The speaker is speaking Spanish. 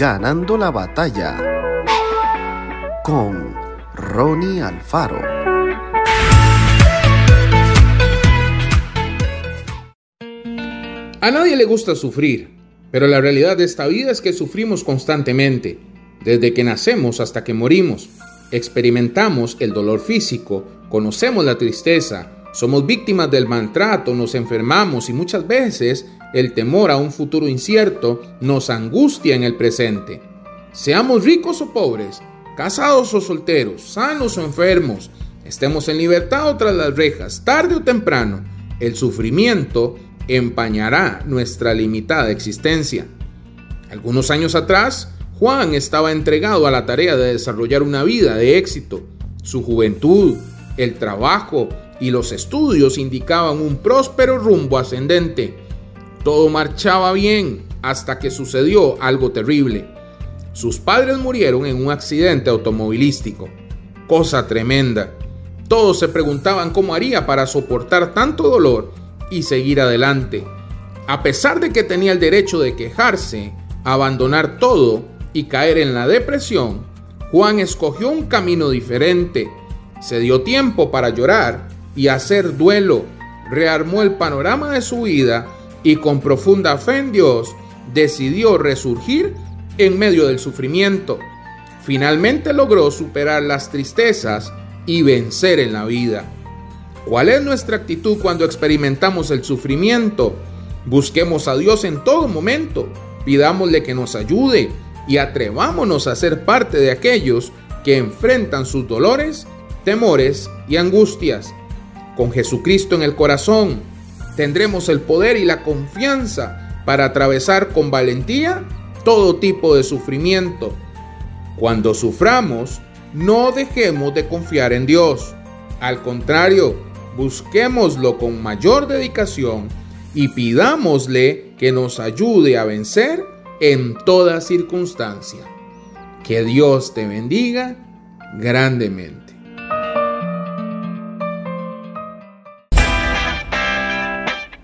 Ganando la batalla con Ronnie Alfaro. A nadie le gusta sufrir, pero la realidad de esta vida es que sufrimos constantemente, desde que nacemos hasta que morimos. Experimentamos el dolor físico, conocemos la tristeza, somos víctimas del maltrato, nos enfermamos y muchas veces el temor a un futuro incierto nos angustia en el presente. Seamos ricos o pobres, casados o solteros, sanos o enfermos, estemos en libertad o tras las rejas, tarde o temprano, el sufrimiento empañará nuestra limitada existencia. Algunos años atrás, Juan estaba entregado a la tarea de desarrollar una vida de éxito. Su juventud, el trabajo y los estudios indicaban un próspero rumbo ascendente. Todo marchaba bien hasta que sucedió algo terrible. Sus padres murieron en un accidente automovilístico. Cosa tremenda. Todos se preguntaban cómo haría para soportar tanto dolor y seguir adelante. A pesar de que tenía el derecho de quejarse, abandonar todo y caer en la depresión, Juan escogió un camino diferente. Se dio tiempo para llorar y hacer duelo. Rearmó el panorama de su vida y con profunda fe en Dios decidió resurgir en medio del sufrimiento. Finalmente logró superar las tristezas y vencer en la vida. ¿Cuál es nuestra actitud cuando experimentamos el sufrimiento? Busquemos a Dios en todo momento, pidámosle que nos ayude y atrevámonos a ser parte de aquellos que enfrentan sus dolores, temores y angustias. Con Jesucristo en el corazón, tendremos el poder y la confianza para atravesar con valentía todo tipo de sufrimiento. Cuando suframos, no dejemos de confiar en Dios. Al contrario, busquémoslo con mayor dedicación y pidámosle que nos ayude a vencer en toda circunstancia. Que Dios te bendiga grandemente.